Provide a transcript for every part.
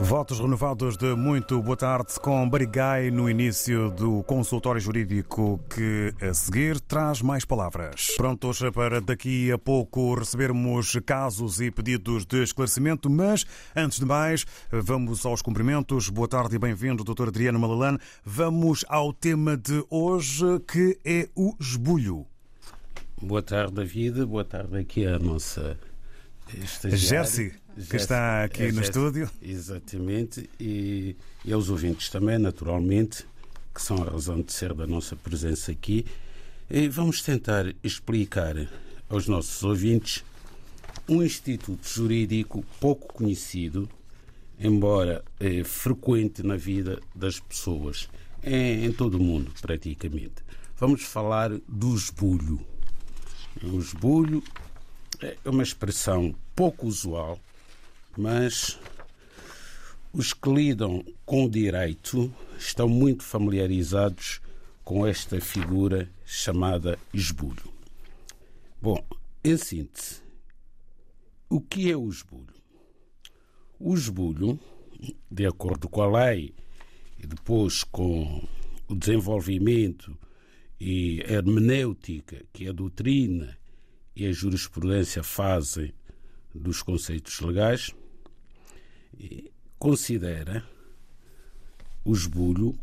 Votos renovados de muito boa tarde com Barigay no início do consultório jurídico que a seguir traz mais palavras. Prontos para daqui a pouco recebermos casos e pedidos de esclarecimento, mas antes de mais, vamos aos cumprimentos. Boa tarde e bem-vindo, Dr. Adriano Malalane. Vamos ao tema de hoje que é o esbulho. Boa tarde, David. Boa tarde aqui a nossa Jersey, que está aqui é no estúdio. Exatamente, e, e aos ouvintes também, naturalmente, que são a razão de ser da nossa presença aqui. E vamos tentar explicar aos nossos ouvintes um instituto jurídico pouco conhecido, embora é, frequente na vida das pessoas, em, em todo o mundo, praticamente. Vamos falar do esbulho. O esbulho é uma expressão pouco usual, mas os que lidam com o direito estão muito familiarizados com esta figura chamada esbulho. Bom, em síntese, o que é o esbulho? O esbulho, de acordo com a lei e depois com o desenvolvimento e a hermenêutica, que a doutrina e a jurisprudência fazem dos conceitos legais, considera o esbulho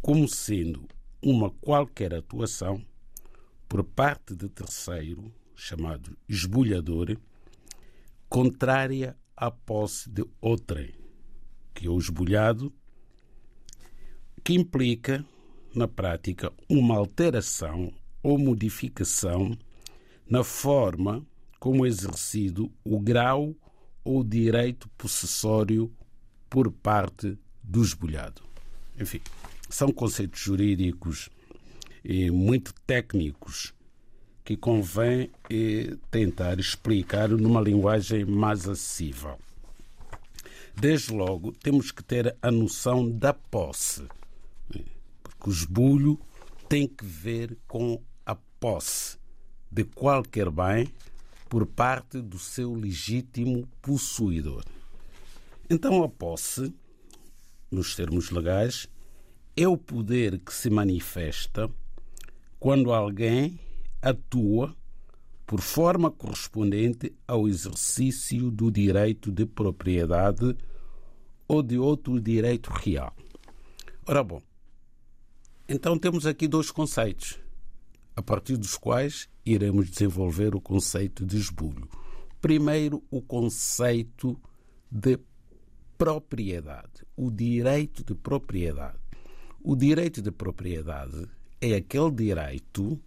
como sendo uma qualquer atuação por parte de terceiro, chamado esbulhador, contrária à posse de outrem, que é o esbulhado, que implica, na prática, uma alteração ou modificação na forma como exercido o grau ou direito possessório por parte do esbulhado. Enfim, são conceitos jurídicos e muito técnicos que convém eh, tentar explicar numa linguagem mais acessível. Desde logo, temos que ter a noção da posse, porque o esbulho tem que ver com a posse de qualquer bem por parte do seu legítimo possuidor. Então, a posse, nos termos legais, é o poder que se manifesta quando alguém atua por forma correspondente ao exercício do direito de propriedade ou de outro direito real. Ora bom, então temos aqui dois conceitos a partir dos quais iremos desenvolver o conceito de esbulho. Primeiro, o conceito de propriedade, o direito de propriedade. O direito de propriedade é aquele direito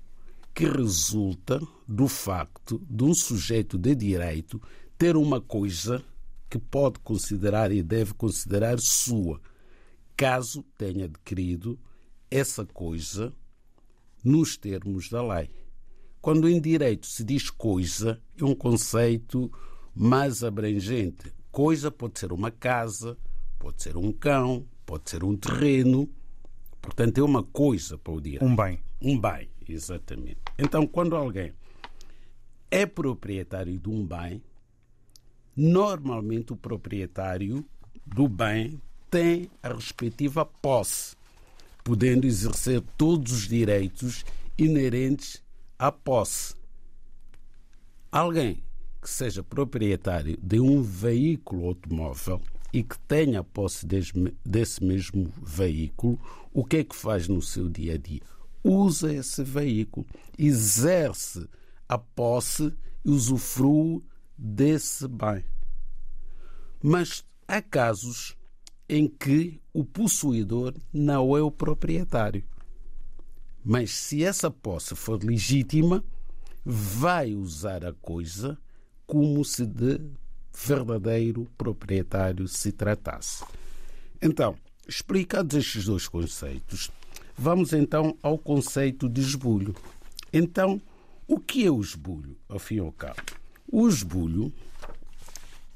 que resulta do facto de um sujeito de direito ter uma coisa que pode considerar e deve considerar sua, caso tenha adquirido essa coisa nos termos da lei. Quando em direito se diz coisa, é um conceito mais abrangente. Coisa pode ser uma casa, pode ser um cão, pode ser um terreno. Portanto, é uma coisa para o direito. Um bem. Um bem, exatamente. Então, quando alguém é proprietário de um bem, normalmente o proprietário do bem tem a respectiva posse podendo exercer todos os direitos inerentes à posse. Alguém que seja proprietário de um veículo automóvel e que tenha posse desse mesmo veículo, o que é que faz no seu dia a dia? Usa esse veículo, exerce a posse e usufrui desse bem. Mas há casos em que o possuidor não é o proprietário. Mas se essa posse for legítima, vai usar a coisa como se de verdadeiro proprietário se tratasse. Então, explicados estes dois conceitos, vamos então ao conceito de esbulho. Então, o que é o esbulho, ao fim e ao cabo? O esbulho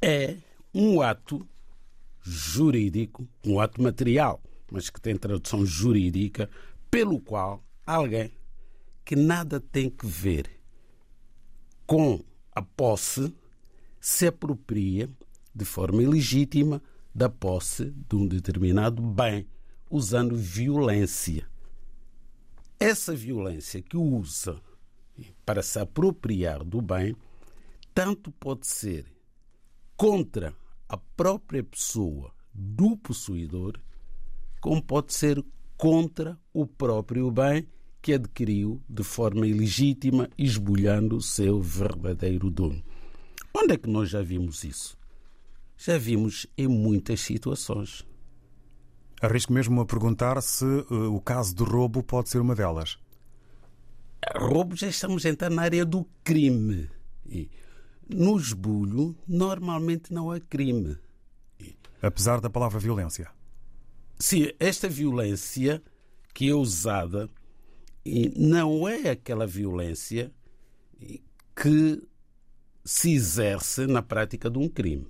é um ato jurídico, um ato material, mas que tem tradução jurídica, pelo qual alguém que nada tem que ver com a posse se apropria de forma ilegítima da posse de um determinado bem, usando violência. Essa violência que usa para se apropriar do bem, tanto pode ser contra a própria pessoa do possuidor, como pode ser contra o próprio bem que adquiriu de forma ilegítima, esbulhando o seu verdadeiro dono. Onde é que nós já vimos isso? Já vimos em muitas situações. Arrisco mesmo a perguntar se uh, o caso de roubo pode ser uma delas. Roubo já estamos a entrar na área do crime. E no esbulho, normalmente não há crime. Apesar da palavra violência. Sim, esta violência que é usada não é aquela violência que se exerce na prática de um crime.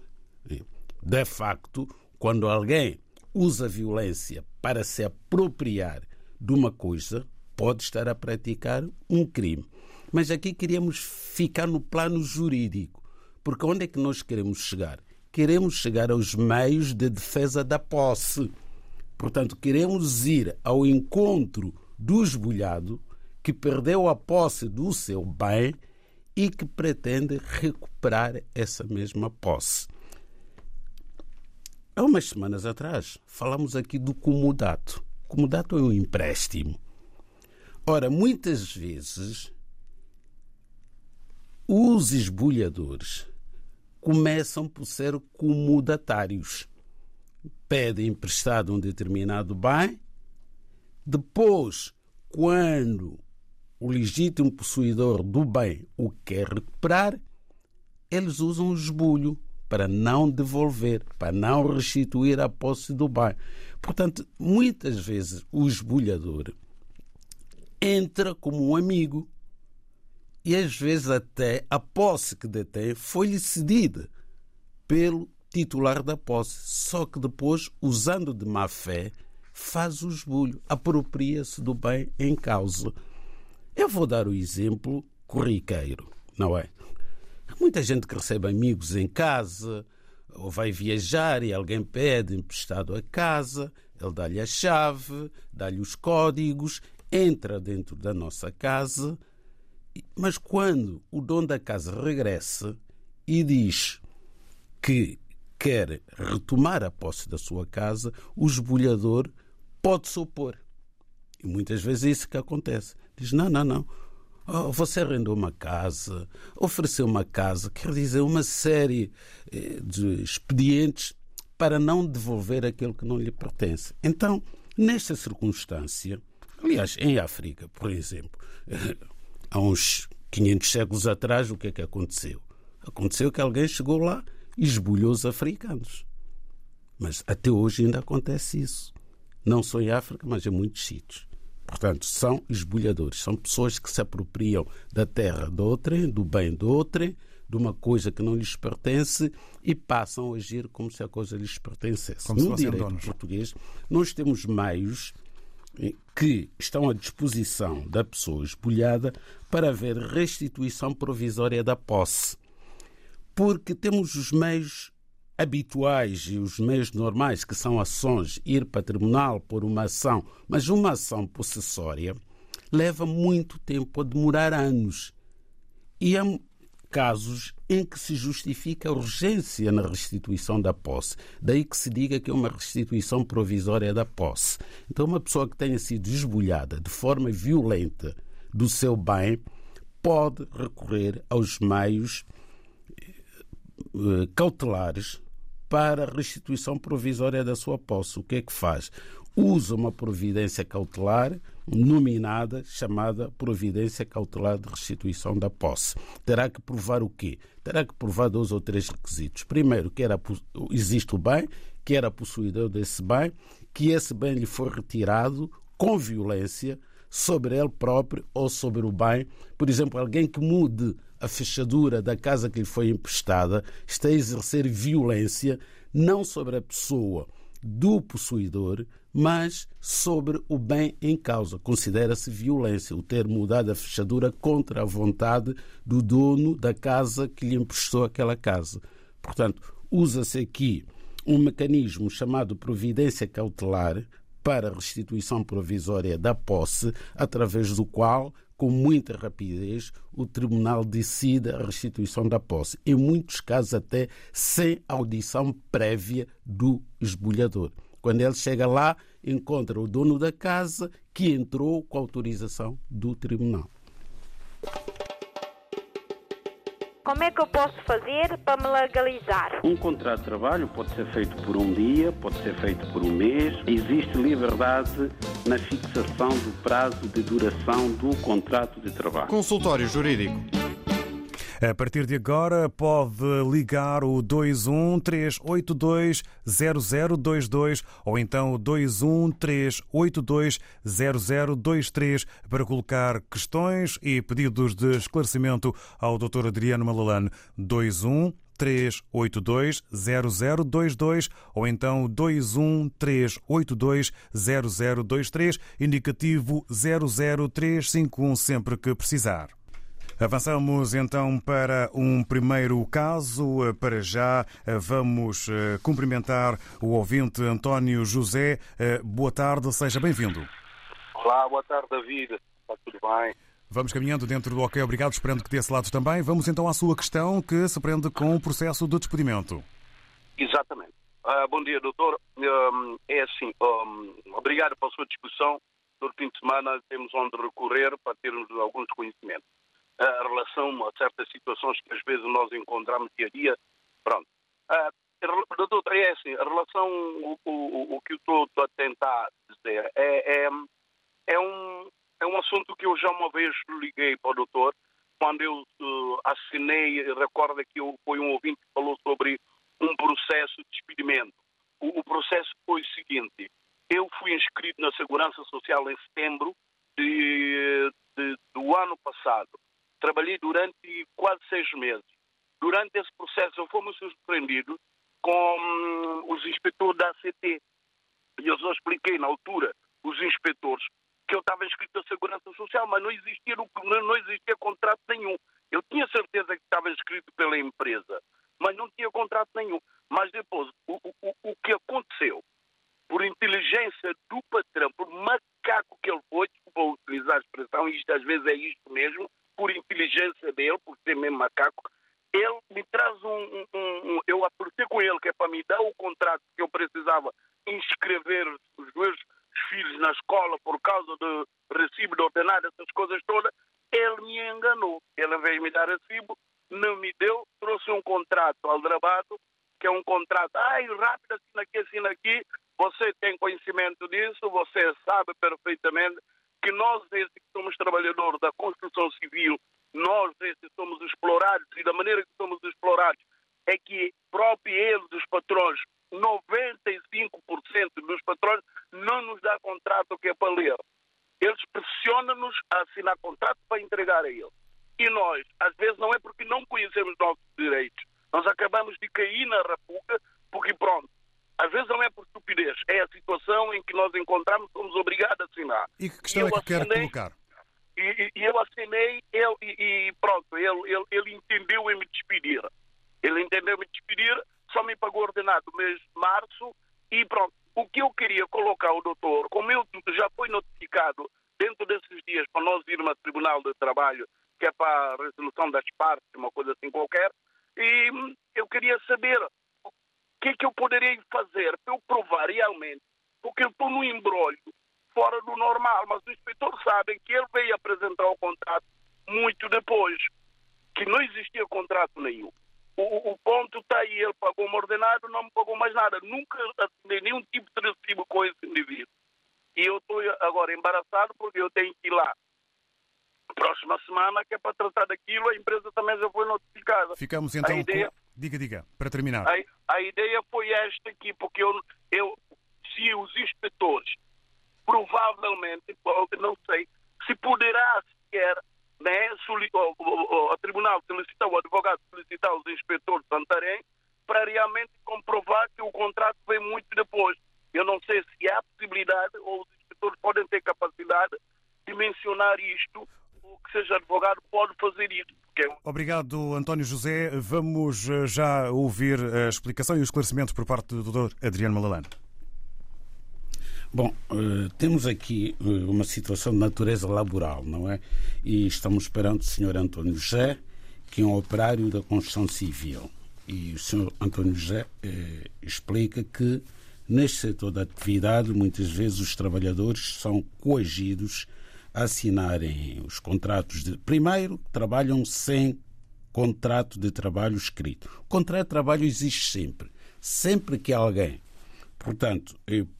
De facto, quando alguém usa violência para se apropriar de uma coisa, pode estar a praticar um crime. Mas aqui queríamos ficar no plano jurídico, porque onde é que nós queremos chegar? Queremos chegar aos meios de defesa da posse. Portanto, queremos ir ao encontro do esbulhado que perdeu a posse do seu bem e que pretende recuperar essa mesma posse. Há umas semanas atrás falamos aqui do comodato. Comodato é um empréstimo. Ora, muitas vezes os esbulhadores começam por ser comodatários. Pedem emprestado um determinado bem, depois, quando o legítimo possuidor do bem o quer recuperar, eles usam o esbulho para não devolver, para não restituir a posse do bem. Portanto, muitas vezes o esbulhador entra como um amigo e às vezes até a posse que detém foi-lhe cedida pelo titular da posse, só que depois, usando de má fé, faz o esbulho, apropria-se do bem em causa. Eu vou dar o exemplo corriqueiro, não é? Muita gente que recebe amigos em casa, ou vai viajar e alguém pede emprestado a casa, ele dá-lhe a chave, dá-lhe os códigos, entra dentro da nossa casa, mas quando o dono da casa regressa e diz que quer retomar a posse da sua casa, o esbulhador pode se opor. E muitas vezes é isso que acontece. Diz: não, não, não. Oh, você arrendou uma casa, ofereceu uma casa, quer dizer, uma série eh, de expedientes para não devolver aquilo que não lhe pertence. Então, nesta circunstância, aliás, em África, por exemplo, há uns 500 séculos atrás, o que é que aconteceu? Aconteceu que alguém chegou lá e esbulhou os africanos. Mas até hoje ainda acontece isso. Não só em África, mas em muitos sítios. Portanto, são esbulhadores, são pessoas que se apropriam da terra de outrem, do bem de outrem, de uma coisa que não lhes pertence e passam a agir como se a coisa lhes pertencesse. Como no direito donos. português, nós temos meios eh, que estão à disposição da pessoa esbulhada para haver restituição provisória da posse. Porque temos os meios habituais e os meios normais, que são ações, ir para tribunal por uma ação, mas uma ação possessória leva muito tempo a demorar anos. E há casos em que se justifica a urgência na restituição da posse. Daí que se diga que é uma restituição provisória da posse. Então, uma pessoa que tenha sido esbulhada de forma violenta do seu bem pode recorrer aos meios eh, cautelares para a restituição provisória da sua posse. O que é que faz? Usa uma providência cautelar nominada, chamada Providência Cautelar de Restituição da Posse. Terá que provar o quê? Terá que provar dois ou três requisitos. Primeiro, que era, existe o bem, que era possuidor desse bem, que esse bem lhe foi retirado com violência sobre ele próprio ou sobre o bem. Por exemplo, alguém que mude a fechadura da casa que lhe foi emprestada, está a exercer violência não sobre a pessoa do possuidor, mas sobre o bem em causa. Considera-se violência o ter mudado a fechadura contra a vontade do dono da casa que lhe emprestou aquela casa. Portanto, usa-se aqui um mecanismo chamado providência cautelar para restituição provisória da posse, através do qual, com muita rapidez, o tribunal decide a restituição da posse, em muitos casos até sem audição prévia do esbulhador. Quando ele chega lá, encontra o dono da casa que entrou com autorização do tribunal. Como é que eu posso fazer para me legalizar? Um contrato de trabalho pode ser feito por um dia, pode ser feito por um mês. Existe liberdade na fixação do prazo de duração do contrato de trabalho. Consultório Jurídico. A partir de agora, pode ligar o 213820022 ou então o 213820023 para colocar questões e pedidos de esclarecimento ao Dr. Adriano Malalane. 21 382 0022 ou então 21 382 0023, indicativo 00351, sempre que precisar. Avançamos então para um primeiro caso. Para já vamos eh, cumprimentar o ouvinte António José. Eh, boa tarde, seja bem-vindo. Olá, boa tarde, David. Está tudo bem? Vamos caminhando dentro do OK, obrigado, esperando que desse lado também. Vamos então à sua questão que se prende com o processo de despedimento. Exatamente. Uh, bom dia, doutor. Um, é assim, um, obrigado pela sua discussão. No fim de semana temos onde recorrer para termos alguns conhecimentos a relação a certas situações que às vezes nós encontramos dia a dia. Pronto. Uh, doutor, é assim, a relação, o, o, o que eu estou a tentar dizer é, é, é, um, é um assunto que eu já uma vez liguei para o doutor, quando eu uh, assinei, recorda que eu, foi um ouvinte que falou sobre um processo de despedimento. O, o processo foi o seguinte, eu fui inscrito na Segurança Social em setembro de, de, do ano passado trabalhei durante quase seis meses. Durante esse processo, eu fomos surpreendidos com os inspetores da ACT. E eu só expliquei na altura, os inspetores, que eu estava inscrito na Segurança Social, mas não existia, não existia contrato nenhum. Eu tinha certeza que estava inscrito pela empresa, mas não tinha contrato nenhum. Mas depois, o, o, o que aconteceu, por inteligência do patrão, por macaco que ele foi, vou utilizar a expressão, isto às vezes é isto mesmo, por inteligência dele, por ser mesmo macaco, ele me traz um, um, um, Eu apertei com ele que é para me dar o contrato que eu precisava inscrever os meus filhos na escola por causa do recibo de ordenado, essas coisas todas. Ele me enganou. Ele, ao invés de me dar recibo, não me deu, trouxe um contrato aldrabado, que é um contrato, ai, rápido, assim aqui, assim aqui. Você tem conhecimento disso, você sabe perfeitamente que nós, esses que somos trabalhadores da construção civil, nós, esses somos explorados e da maneira que somos explorados é que próprio eles, os patrões, 95% dos patrões não nos dá contrato que é para ler. Eles pressionam-nos a assinar contrato para entregar a eles. E nós, às vezes, não é porque não conhecemos nossos direitos. Nós acabamos de cair na rapuca porque, pronto, às vezes não é por estupidez, é a situação em que nós encontramos, somos obrigados a assinar. E que questão e é que assinei, quer colocar? E, e, eu assinei ele, e, e pronto, ele, ele, ele entendeu em me despedir. Ele entendeu me despedir, só me pagou ordenado no mês de março e pronto. O que eu queria colocar ao doutor, como eu já foi notificado dentro desses dias para nós irmos ao Tribunal de Trabalho, que é para a resolução das partes, uma coisa assim qualquer, e eu queria saber que é que eu poderia fazer para eu provar realmente? Porque eu estou no embrólio fora do normal, mas os inspetores sabem que ele veio apresentar o contrato muito depois, que não existia contrato nenhum. O, o ponto está aí, ele pagou-me ordenado, não me pagou mais nada. Nunca assinei nenhum tipo de recibo com esse indivíduo. E eu estou agora embaraçado porque eu tenho que ir lá próxima semana, que é para tratar daquilo, a empresa também já foi notificada. Ficamos então. A ideia... Com... Diga, diga, para terminar. A, a ideia foi esta aqui, porque eu, eu, se os inspetores, provavelmente, não sei, se poderá sequer, né, o, o, o, tribunal solicitar, o advogado solicitar os inspetores de Santarém para realmente comprovar que o contrato vem muito depois. Eu não sei se há possibilidade ou os inspetores podem ter capacidade de mencionar isto ou que seja advogado pode fazer isso. É Obrigado, António José. Vamos eh, já ouvir a explicação e o esclarecimento por parte do Dr. Adriano Malalano. Bom, uh, temos aqui uh, uma situação de natureza laboral, não é? E estamos perante o Sr. António José, que é um operário da construção civil. E o Sr. António José uh, explica que neste setor da atividade, muitas vezes os trabalhadores são coagidos a assinarem os contratos de. Primeiro, trabalham sem contrato de trabalho escrito. O contrato de trabalho existe sempre. Sempre que alguém Portanto,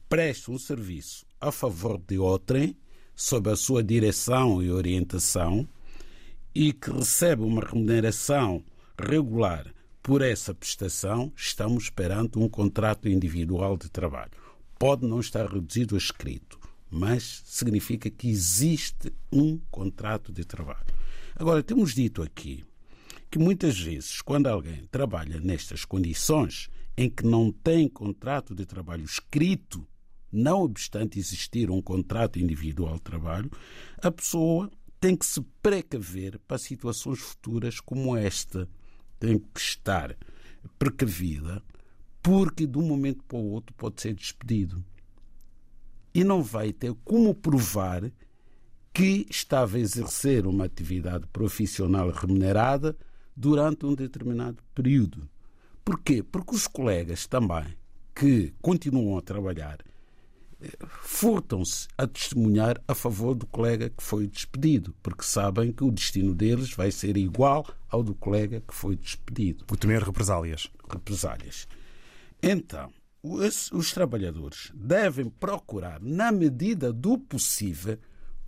presta um serviço a favor de outrem, sob a sua direção e orientação, e que recebe uma remuneração regular por essa prestação, estamos perante um contrato individual de trabalho. Pode não estar reduzido a escrito, mas significa que existe um contrato de trabalho. Agora, temos dito aqui que muitas vezes, quando alguém trabalha nestas condições, em que não tem contrato de trabalho escrito, não obstante existir um contrato individual de trabalho, a pessoa tem que se precaver para situações futuras como esta. Tem que estar precavida, porque de um momento para o outro pode ser despedido. E não vai ter como provar que estava a exercer uma atividade profissional remunerada durante um determinado período. Porquê? Porque os colegas também que continuam a trabalhar furtam-se a testemunhar a favor do colega que foi despedido, porque sabem que o destino deles vai ser igual ao do colega que foi despedido. Por temer represálias. Represálias. Então, os, os trabalhadores devem procurar, na medida do possível,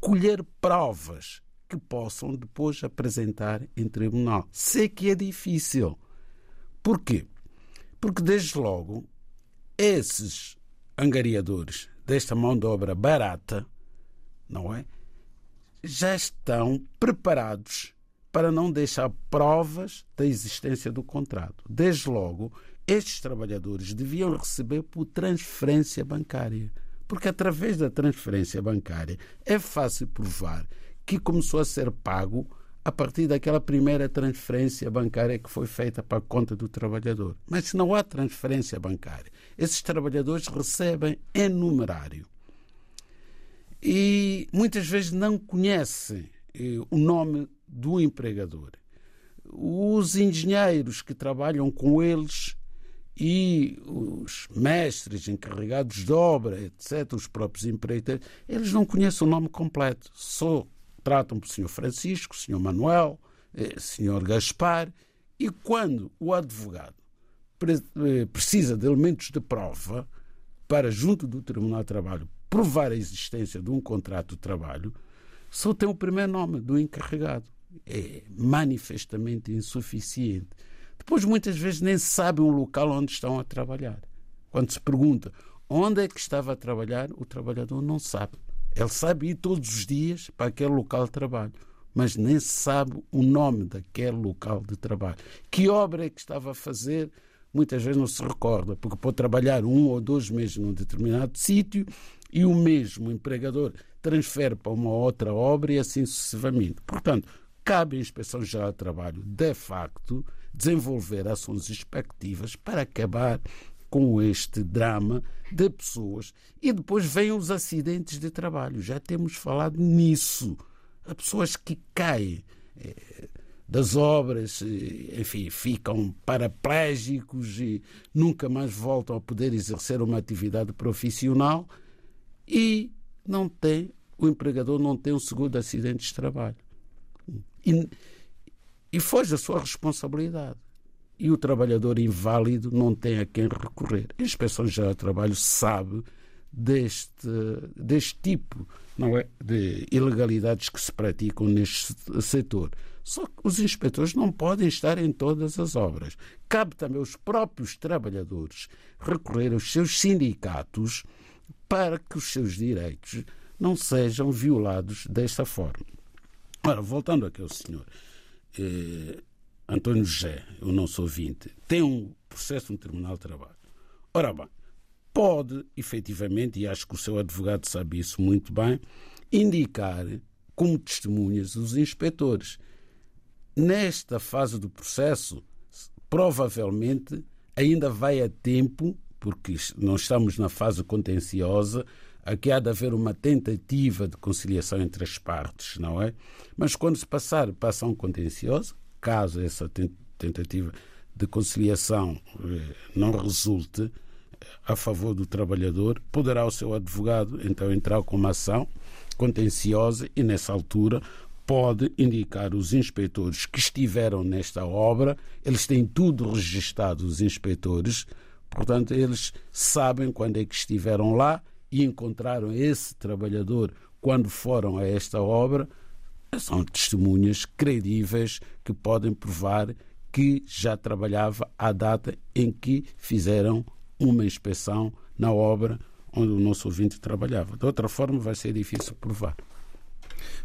colher provas que possam depois apresentar em tribunal. Sei que é difícil Porquê? Porque, desde logo, esses angariadores desta mão de obra barata, não é? Já estão preparados para não deixar provas da existência do contrato. Desde logo, estes trabalhadores deviam receber por transferência bancária. Porque através da transferência bancária é fácil provar que começou a ser pago a partir daquela primeira transferência bancária que foi feita para a conta do trabalhador. Mas se não há transferência bancária, esses trabalhadores recebem em numerário. E muitas vezes não conhecem eh, o nome do empregador. Os engenheiros que trabalham com eles e os mestres encarregados de obra, etc., os próprios empreiteiros, eles não conhecem o nome completo. Só tratam por Sr. Francisco, Sr. Manuel, eh, Sr. Gaspar, e quando o advogado eh, precisa de elementos de prova para, junto do Tribunal de Trabalho, provar a existência de um contrato de trabalho, só tem o primeiro nome do encarregado. É manifestamente insuficiente. Depois, muitas vezes, nem sabem o local onde estão a trabalhar. Quando se pergunta onde é que estava a trabalhar, o trabalhador não sabe. Ele sabe ir todos os dias para aquele local de trabalho, mas nem sabe o nome daquele local de trabalho. Que obra é que estava a fazer? Muitas vezes não se recorda, porque pode trabalhar um ou dois meses num determinado sítio e o mesmo empregador transfere para uma outra obra e assim sucessivamente. Portanto, cabe à Inspeção Geral de Trabalho, de facto, desenvolver ações expectativas para acabar com este drama de pessoas. E depois vêm os acidentes de trabalho. Já temos falado nisso. Há pessoas que caem eh, das obras, eh, enfim, ficam paraplégicos e nunca mais voltam a poder exercer uma atividade profissional e não tem, o empregador não tem um seguro de acidentes de trabalho. E, e foge da sua responsabilidade e o trabalhador inválido não tem a quem recorrer. A Inspeção Geral do Trabalho sabe deste, deste tipo não é, de ilegalidades que se praticam neste setor. Só que os inspectores não podem estar em todas as obras. Cabe também aos próprios trabalhadores recorrer aos seus sindicatos para que os seus direitos não sejam violados desta forma. Ora, voltando aqui ao senhor, eh, António José, o nosso ouvinte, tem um processo no Tribunal de Trabalho, Ora bem, pode efetivamente, e acho que o seu advogado sabe isso muito bem, indicar como testemunhas os inspectores. Nesta fase do processo, provavelmente ainda vai a tempo, porque não estamos na fase contenciosa, aqui há de haver uma tentativa de conciliação entre as partes, não é? Mas quando se passar para ação contenciosa, caso essa tentativa de conciliação eh, não resulte eh, a favor do trabalhador, poderá o seu advogado então entrar com uma ação contenciosa e nessa altura pode indicar os inspectores que estiveram nesta obra, eles têm tudo registado, os inspectores, portanto, eles sabem quando é que estiveram lá e encontraram esse trabalhador quando foram a esta obra. São testemunhas credíveis que podem provar que já trabalhava à data em que fizeram uma inspeção na obra onde o nosso ouvinte trabalhava. De outra forma, vai ser difícil provar.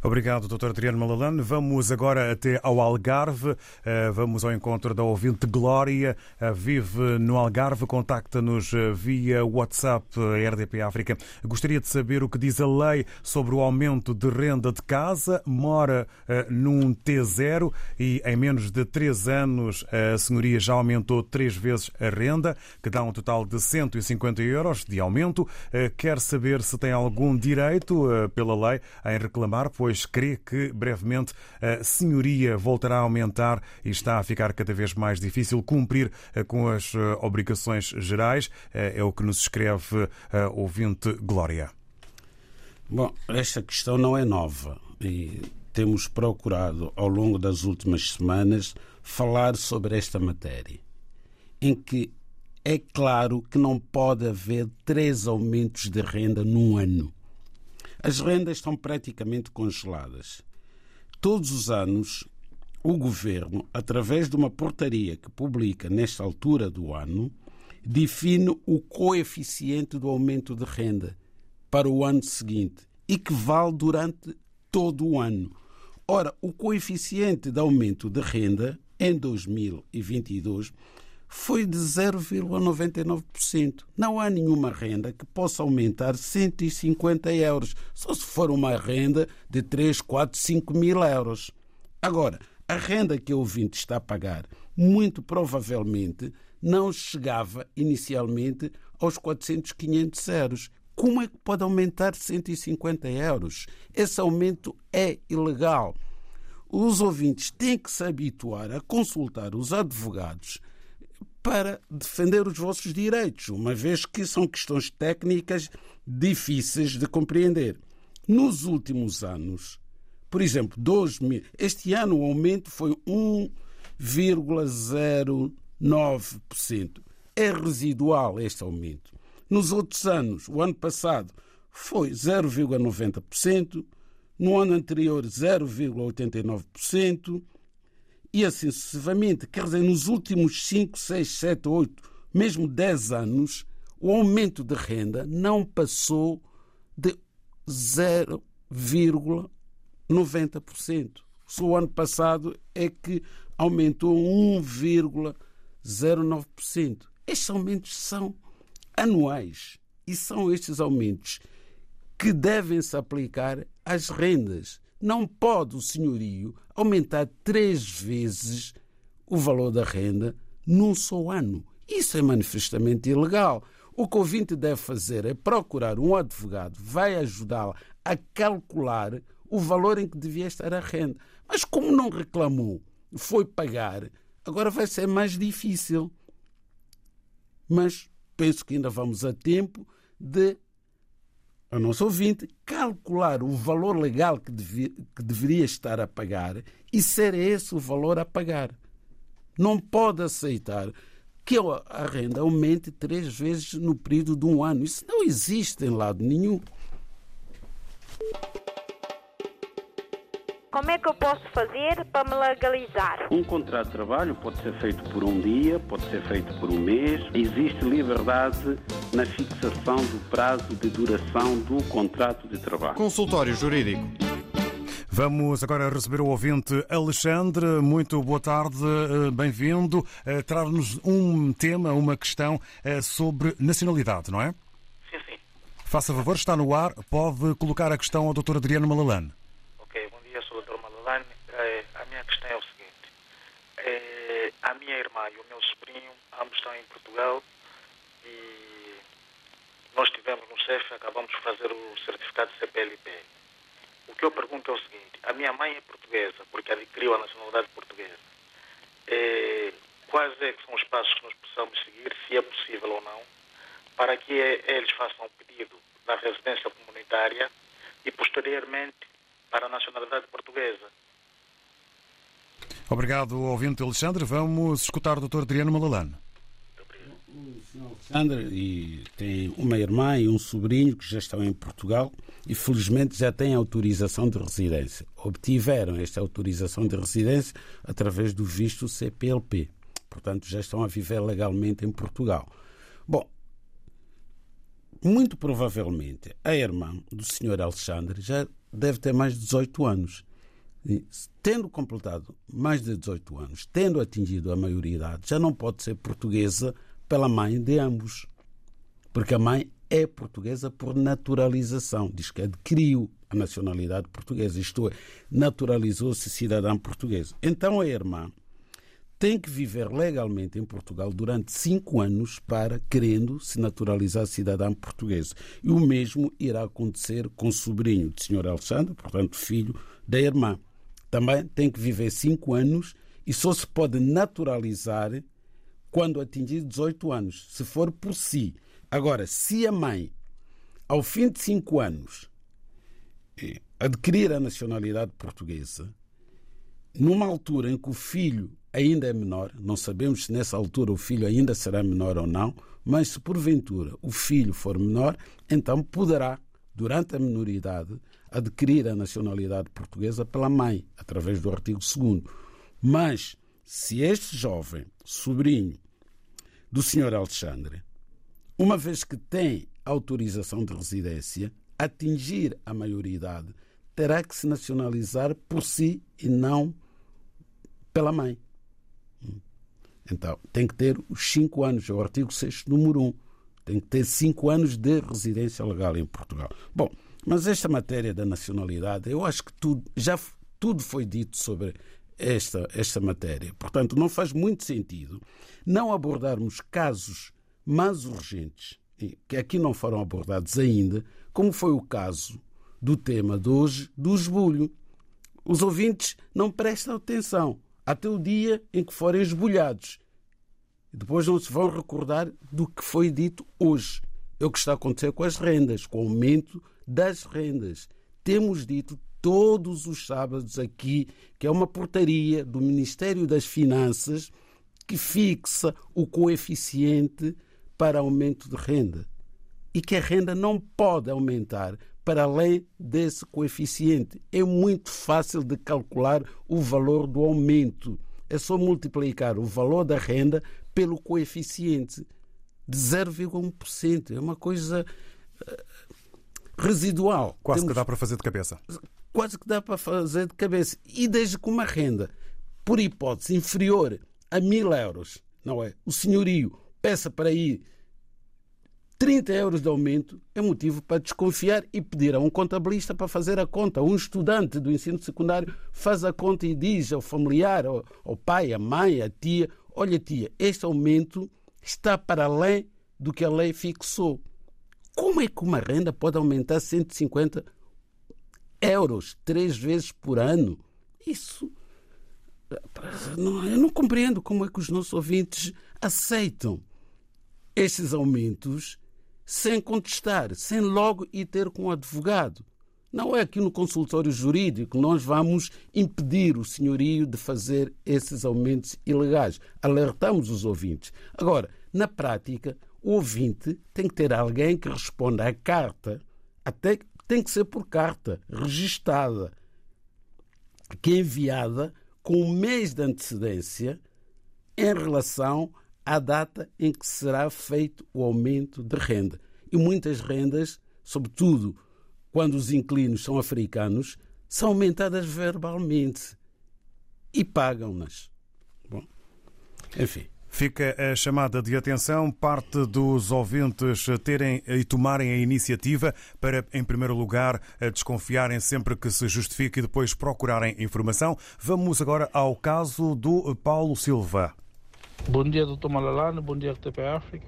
Obrigado, Dr. Adriano Malalane. Vamos agora até ao Algarve. Eh, vamos ao encontro da ouvinte Glória. Eh, vive no Algarve. Contacta-nos eh, via WhatsApp RDP África. Gostaria de saber o que diz a lei sobre o aumento de renda de casa. Mora num T0 e em menos de três anos a senhoria já aumentou três vezes a renda, que dá um total de 150 euros de aumento. Quer saber se tem algum direito pela lei em reclamar, pois crê que brevemente a senhoria voltará a aumentar e está a ficar cada vez mais difícil cumprir eh, com as eh, obrigações gerais. Eh, é o que nos escreve a ouvinte Glória. Bom, esta questão não é nova e temos procurado ao longo das últimas semanas falar sobre esta matéria, em que é claro que não pode haver três aumentos de renda num ano. As rendas estão praticamente congeladas. Todos os anos, o governo, através de uma portaria que publica nesta altura do ano, define o coeficiente do aumento de renda para o ano seguinte e que vale durante todo o ano. Ora, o coeficiente de aumento de renda em 2022 foi de 0,99%. Não há nenhuma renda que possa aumentar 150 euros, só se for uma renda de 3, 4, 5 mil euros. Agora, a renda que o ouvinte está a pagar, muito provavelmente, não chegava inicialmente aos 400, 500 euros. Como é que pode aumentar 150 euros? Esse aumento é ilegal. Os ouvintes têm que se habituar a consultar os advogados para defender os vossos direitos, uma vez que são questões técnicas difíceis de compreender. Nos últimos anos, por exemplo, 2000, este ano o aumento foi 1,09%. É residual este aumento. Nos outros anos, o ano passado foi 0,90%, no ano anterior 0,89%, e assim sucessivamente. Quer dizer, nos últimos 5, 6, 7, 8, mesmo 10 anos, o aumento de renda não passou de 0,90%. Só o ano passado é que aumentou 1,09%. Estes aumentos são anuais e são estes aumentos que devem se aplicar às rendas. Não pode o senhorio aumentar três vezes o valor da renda num só ano. Isso é manifestamente ilegal. O que o ouvinte deve fazer é procurar um advogado, vai ajudá-lo a calcular o valor em que devia estar a renda. Mas como não reclamou, foi pagar, agora vai ser mais difícil. Mas penso que ainda vamos a tempo de ao nosso ouvinte calcular o valor legal que, que deveria estar a pagar e ser esse o valor a pagar. Não pode aceitar que a renda aumente três vezes no período de um ano. Isso não existe em lado nenhum. Como é que eu posso fazer para me legalizar? Um contrato de trabalho pode ser feito por um dia, pode ser feito por um mês. Existe liberdade na fixação do prazo de duração do contrato de trabalho. Consultório Jurídico. Vamos agora receber o ouvinte Alexandre. Muito boa tarde, eh, bem-vindo. Eh, traz-nos um tema, uma questão eh, sobre nacionalidade, não é? Sim, sim. Faça favor, está no ar, pode colocar a questão ao Dr. Adriano Malalane. Ok, bom dia, sou o Dr. Malalane. A minha questão é o seguinte. A minha irmã e o meu sobrinho, ambos estão em Portugal e nós estivemos no CEF, acabamos de fazer o certificado CPLP. O que eu pergunto é o seguinte: a minha mãe é portuguesa, porque adquiriu a nacionalidade portuguesa. É, quais é são os passos que nós possamos seguir, se é possível ou não, para que eles façam o pedido da residência comunitária e, posteriormente, para a nacionalidade portuguesa? Obrigado, ouvinte Alexandre. Vamos escutar o Dr. Adriano Malalane. O senhor Alexandre e tem uma irmã e um sobrinho que já estão em Portugal e felizmente já têm autorização de residência. Obtiveram esta autorização de residência através do visto CPLP. Portanto, já estão a viver legalmente em Portugal. Bom, muito provavelmente a irmã do senhor Alexandre já deve ter mais de 18 anos. E, tendo completado mais de 18 anos, tendo atingido a maioridade, já não pode ser portuguesa pela mãe de ambos. Porque a mãe é portuguesa por naturalização. Diz que adquiriu a nacionalidade portuguesa, isto é, naturalizou-se cidadã portuguesa. Então a irmã tem que viver legalmente em Portugal durante cinco anos para, querendo, se naturalizar cidadã portuguesa. E o mesmo irá acontecer com o sobrinho do Sr. Alexandre, portanto, filho da irmã. Também tem que viver cinco anos e só se pode naturalizar quando atingir 18 anos, se for por si. Agora, se a mãe, ao fim de cinco anos, eh, adquirir a nacionalidade portuguesa, numa altura em que o filho ainda é menor, não sabemos se nessa altura o filho ainda será menor ou não, mas se porventura o filho for menor, então poderá, durante a minoridade, adquirir a nacionalidade portuguesa pela mãe, através do artigo 2. Mas, se este jovem, sobrinho do Sr. Alexandre, uma vez que tem autorização de residência, atingir a maioridade, terá que se nacionalizar por si e não pela mãe. Então, tem que ter os cinco anos, é o artigo 6, número 1. Tem que ter cinco anos de residência legal em Portugal. Bom, mas esta matéria da nacionalidade, eu acho que tudo, já tudo foi dito sobre esta, esta matéria. Portanto, não faz muito sentido não abordarmos casos mais urgentes, que aqui não foram abordados ainda, como foi o caso do tema de hoje do esbulho. Os ouvintes não prestam atenção até o dia em que forem esbulhados. Depois não se vão recordar do que foi dito hoje. É o que está a acontecer com as rendas, com o aumento das rendas. Temos dito todos os sábados aqui que é uma portaria do Ministério das Finanças que fixa o coeficiente para aumento de renda e que a renda não pode aumentar para além desse coeficiente. É muito fácil de calcular o valor do aumento. É só multiplicar o valor da renda pelo coeficiente de 0,1%. É uma coisa eh, residual. Quase Temos... que dá para fazer de cabeça. Quase que dá para fazer de cabeça. E desde que uma renda, por hipótese, inferior a mil euros, não é? O senhorio peça para ir 30 euros de aumento é motivo para desconfiar e pedir a um contabilista para fazer a conta. Um estudante do ensino secundário faz a conta e diz ao familiar, ao, ao pai, à mãe, à tia: Olha, tia, este aumento está para além do que a lei fixou. Como é que uma renda pode aumentar 150 euros três vezes por ano? Isso eu não compreendo como é que os nossos ouvintes aceitam estes aumentos sem contestar, sem logo ir ter com o advogado. Não é aqui no consultório jurídico que nós vamos impedir o senhorio de fazer esses aumentos ilegais. Alertamos os ouvintes. Agora, na prática, o ouvinte tem que ter alguém que responda à carta, até tem que ser por carta, registada, que é enviada com um mês de antecedência em relação à data em que será feito o aumento de renda. E muitas rendas, sobretudo quando os inquilinos são africanos, são aumentadas verbalmente e pagam-nas. Bom, enfim. Fica a chamada de atenção, parte dos ouvintes terem e tomarem a iniciativa para, em primeiro lugar, desconfiarem sempre que se justifique e depois procurarem informação. Vamos agora ao caso do Paulo Silva. Bom dia, doutor Malalane. Bom dia, RTP África.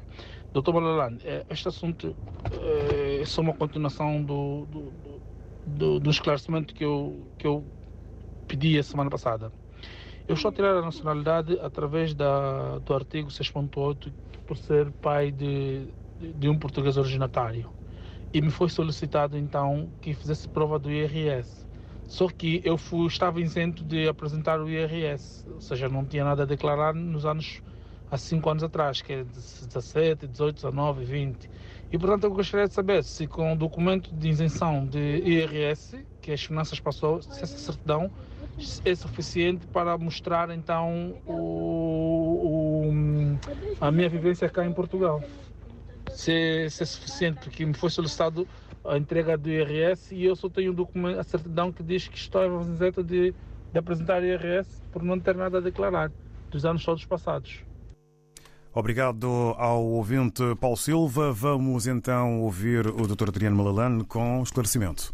Doutor Malalane, eh, este assunto é só uma continuação do, do, do, do esclarecimento que eu, que eu pedi a semana passada. Eu estou a tirar a nacionalidade através da, do artigo 6.8 por ser pai de, de um português originatário. E me foi solicitado então que fizesse prova do IRS. Só que eu fui, estava isento de apresentar o IRS, ou seja, não tinha nada a declarar nos anos há 5 anos atrás, que é 17, 18, 19, 20. E portanto eu gostaria de saber se com o documento de isenção de IRS, que as finanças passou, se essa certidão é suficiente para mostrar então o, o, a minha vivência cá em Portugal. Se, se, é suficiente, porque me foi solicitado a entrega do IRS e eu só tenho um documento, a certidão que diz que estou isento de, de apresentar IRS por não ter nada a declarar dos anos todos passados. Obrigado ao ouvinte Paulo Silva. Vamos então ouvir o Dr. Adriano Malalane com esclarecimento.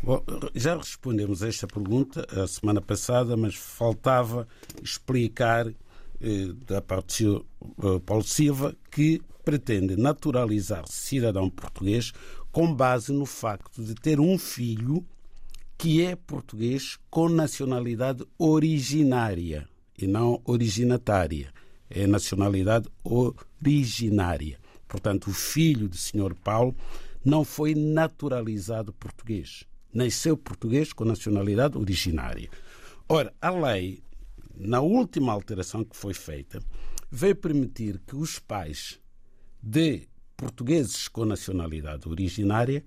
Bom, já respondemos esta pergunta a semana passada, mas faltava explicar eh, da parte do eh, Paulo Silva que pretende naturalizar cidadão português com base no facto de ter um filho que é português com nacionalidade originária e não originatária. É nacionalidade originária. Portanto, o filho do Sr. Paulo não foi naturalizado português nasceu português com nacionalidade originária. Ora, a lei, na última alteração que foi feita, veio permitir que os pais de portugueses com nacionalidade originária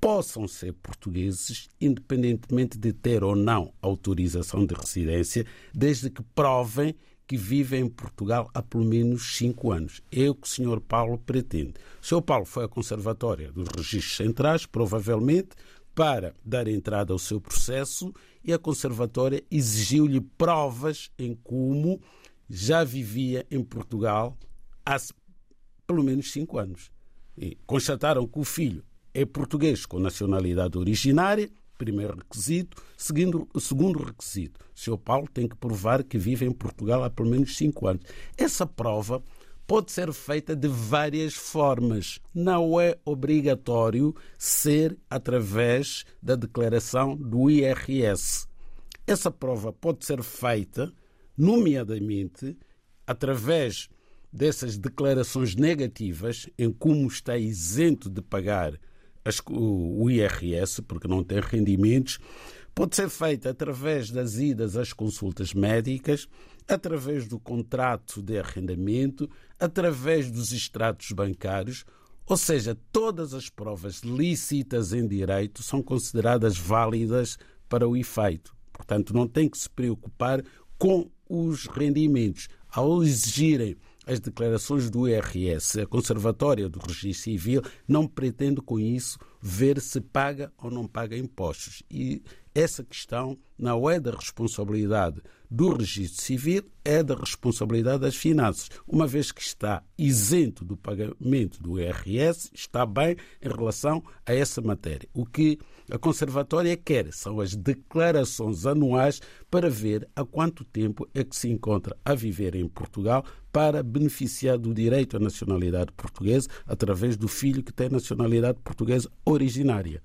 possam ser portugueses, independentemente de ter ou não autorização de residência, desde que provem que vivem em Portugal há pelo menos cinco anos. É o que o Sr. Paulo pretende. O Sr. Paulo foi à Conservatória dos Registros Centrais, provavelmente para dar entrada ao seu processo e a Conservatória exigiu-lhe provas em como já vivia em Portugal há pelo menos cinco anos. E constataram que o filho é português com nacionalidade originária, primeiro requisito. Segundo, segundo requisito, o Sr. Paulo tem que provar que vive em Portugal há pelo menos cinco anos. Essa prova pode ser feita de várias formas. Não é obrigatório ser através da declaração do IRS. Essa prova pode ser feita, nomeadamente, através dessas declarações negativas, em como está isento de pagar o IRS, porque não tem rendimentos, pode ser feita através das idas às consultas médicas, através do contrato de arrendamento, através dos extratos bancários, ou seja, todas as provas lícitas em direito são consideradas válidas para o efeito. Portanto, não tem que se preocupar com os rendimentos. Ao exigirem as declarações do IRS, a Conservatória do Registro Civil não pretende com isso ver se paga ou não paga impostos. E essa questão não é da responsabilidade do registro civil, é da responsabilidade das finanças. Uma vez que está isento do pagamento do IRS, está bem em relação a essa matéria. O que a Conservatória quer são as declarações anuais para ver há quanto tempo é que se encontra a viver em Portugal para beneficiar do direito à nacionalidade portuguesa através do filho que tem nacionalidade portuguesa originária.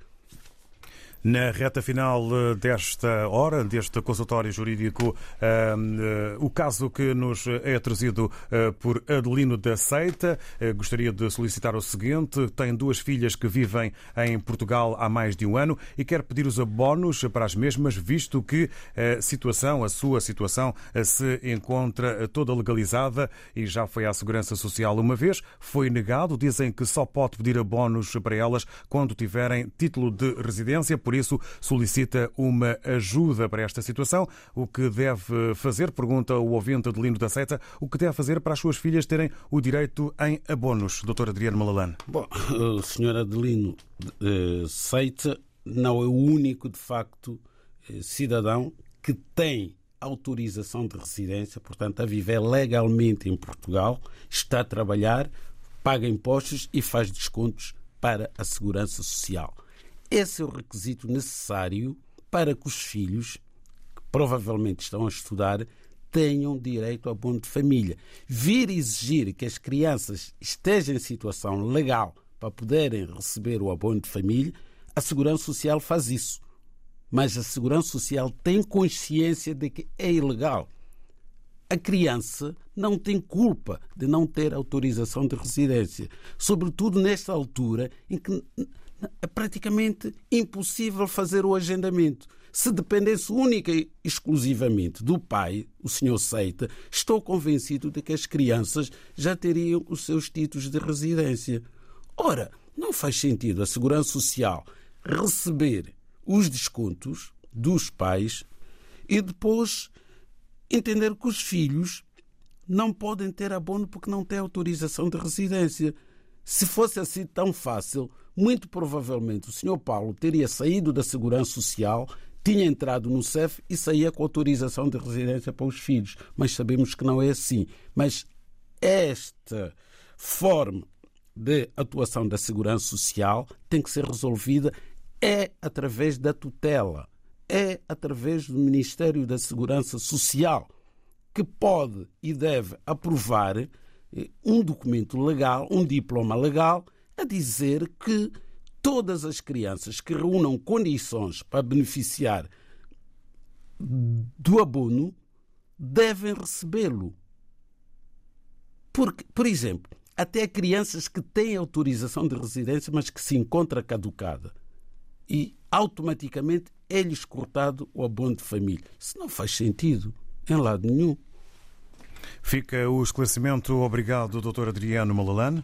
Na reta final eh, desta hora, deste consultório jurídico, eh, o caso que nos é trazido eh, por Adelino da Seita, gostaria de solicitar o seguinte: tem duas filhas que vivem em Portugal há mais de um ano e quer pedir os abonos para as mesmas, visto que a situação, a sua situação, se encontra toda legalizada e já foi à Segurança Social uma vez, foi negado. Dizem que só pode pedir abonos para elas quando tiverem título de residência por isso solicita uma ajuda para esta situação. O que deve fazer, pergunta o ouvinte Adelino da Seita, o que deve fazer para as suas filhas terem o direito em abonos, Dr. Adriano Malalane? Bom, o Sr. Adelino uh, Seita não é o único, de facto, eh, cidadão que tem autorização de residência, portanto, a viver legalmente em Portugal, está a trabalhar, paga impostos e faz descontos para a segurança social. Esse é o requisito necessário para que os filhos, que provavelmente estão a estudar, tenham direito ao abono de família. Vir exigir que as crianças estejam em situação legal para poderem receber o abono de família, a Segurança Social faz isso. Mas a Segurança Social tem consciência de que é ilegal. A criança não tem culpa de não ter autorização de residência, sobretudo nesta altura em que é praticamente impossível fazer o agendamento. Se dependesse única e exclusivamente do pai, o senhor Seita, estou convencido de que as crianças já teriam os seus títulos de residência. Ora, não faz sentido a Segurança Social receber os descontos dos pais e depois entender que os filhos não podem ter abono porque não têm autorização de residência. Se fosse assim tão fácil, muito provavelmente o Sr. Paulo teria saído da Segurança Social, tinha entrado no CEF e saía com autorização de residência para os filhos. Mas sabemos que não é assim. Mas esta forma de atuação da Segurança Social tem que ser resolvida é através da tutela, é através do Ministério da Segurança Social, que pode e deve aprovar eh, um documento legal, um diploma legal, a dizer que todas as crianças que reúnam condições para beneficiar do abono devem recebê-lo. Porque, por exemplo, até crianças que têm autorização de residência, mas que se encontra caducada e automaticamente é-lhes cortado o abono de família. Isso não faz sentido em lado nenhum. Fica o esclarecimento. Obrigado, Dr. Adriano Malalane.